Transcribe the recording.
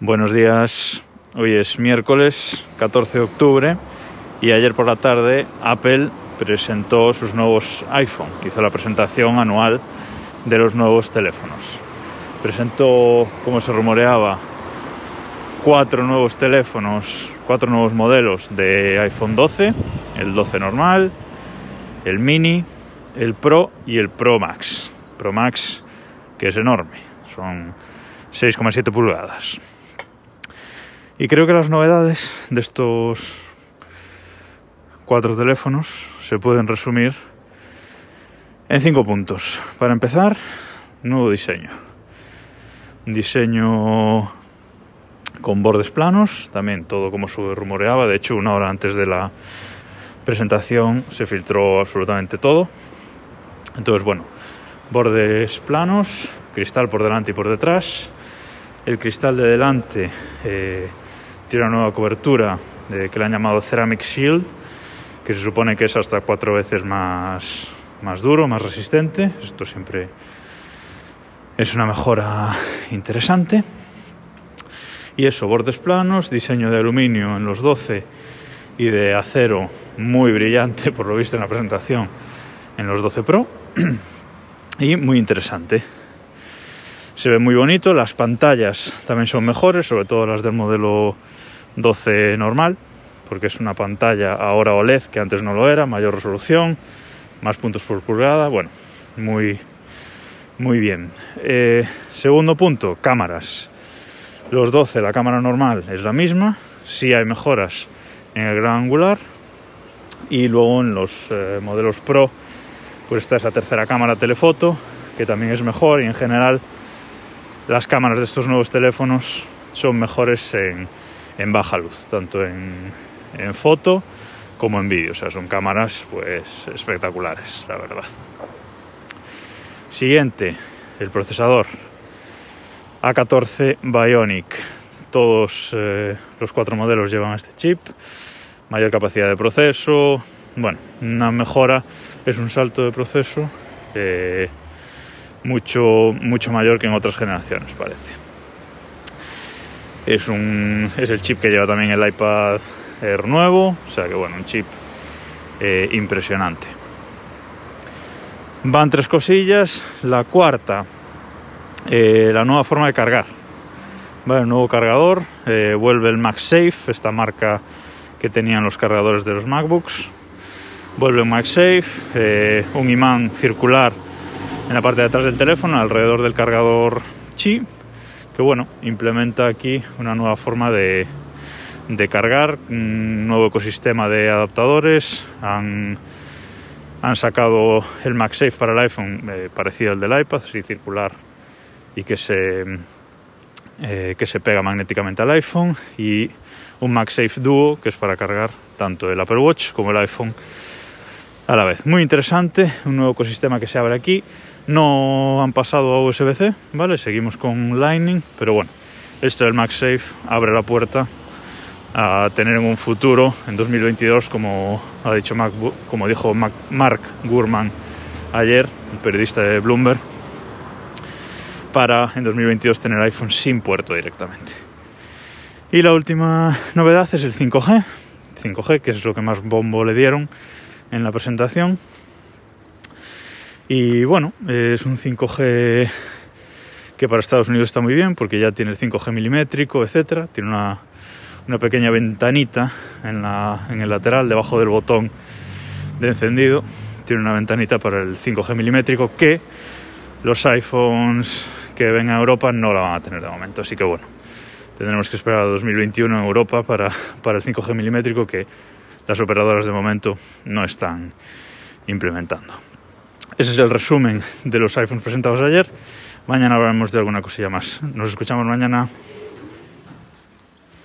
Buenos días, hoy es miércoles 14 de octubre y ayer por la tarde Apple presentó sus nuevos iPhone, hizo la presentación anual de los nuevos teléfonos. Presentó, como se rumoreaba, cuatro nuevos teléfonos, cuatro nuevos modelos de iPhone 12, el 12 normal, el mini, el Pro y el Pro Max. Pro Max que es enorme, son 6,7 pulgadas. Y creo que las novedades de estos cuatro teléfonos se pueden resumir en cinco puntos. Para empezar, nuevo diseño. Diseño con bordes planos, también todo como se rumoreaba. De hecho, una hora antes de la presentación se filtró absolutamente todo. Entonces, bueno, bordes planos, cristal por delante y por detrás. El cristal de delante eh, tiene una nueva cobertura de, que le han llamado Ceramic Shield, que se supone que es hasta cuatro veces más, más duro, más resistente. Esto siempre es una mejora interesante. Y eso, bordes planos, diseño de aluminio en los 12 y de acero muy brillante, por lo visto en la presentación, en los 12 Pro. y muy interesante. Se ve muy bonito, las pantallas también son mejores, sobre todo las del modelo 12 normal, porque es una pantalla ahora OLED que antes no lo era, mayor resolución, más puntos por pulgada, bueno, muy, muy bien. Eh, segundo punto, cámaras. Los 12, la cámara normal es la misma, sí hay mejoras en el gran angular y luego en los eh, modelos Pro pues está esa tercera cámara telefoto que también es mejor y en general las cámaras de estos nuevos teléfonos son mejores en, en baja luz, tanto en, foto como en vídeo. O sea, son cámaras pues espectaculares, la verdad. Siguiente, el procesador A14 Bionic. Todos eh, los cuatro modelos llevan este chip, mayor capacidad de proceso, bueno, una mejora, es un salto de proceso. Eh, mucho, mucho mayor que en otras generaciones, parece. Es, un, es el chip que lleva también el iPad Air nuevo, o sea que bueno, un chip eh, impresionante. Van tres cosillas. La cuarta, eh, la nueva forma de cargar. Vale, el nuevo cargador, eh, vuelve el MagSafe, esta marca que tenían los cargadores de los MacBooks. Vuelve un MagSafe, un imán circular en la parte de atrás del teléfono, alrededor del cargador Qi, que bueno, implementa aquí una nueva forma de, de cargar, un nuevo ecosistema de adaptadores. Han, han sacado el MagSafe para el iPhone eh, parecido al del iPad, así circular y que se, eh, que se pega magnéticamente al iPhone. Y un MagSafe Duo, que es para cargar tanto el Apple Watch como el iPhone a la vez. Muy interesante, un nuevo ecosistema que se abre aquí. No han pasado a USB-C, ¿vale? Seguimos con Lightning, pero bueno, esto del MagSafe abre la puerta a tener en un futuro, en 2022, como ha dicho MacBook, como dijo Mac, Mark Gurman ayer, el periodista de Bloomberg, para en 2022 tener iPhone sin puerto directamente. Y la última novedad es el 5G, 5G, que es lo que más bombo le dieron en la presentación. Y bueno, es un 5G que para Estados Unidos está muy bien porque ya tiene el 5G milimétrico, etcétera. Tiene una, una pequeña ventanita en, la, en el lateral, debajo del botón de encendido. Tiene una ventanita para el 5G milimétrico que los iPhones que ven a Europa no la van a tener de momento. Así que bueno, tendremos que esperar a 2021 en Europa para, para el 5G milimétrico que las operadoras de momento no están implementando. Ese es el resumen de los iPhones presentados ayer. Mañana hablaremos de alguna cosilla más. Nos escuchamos mañana.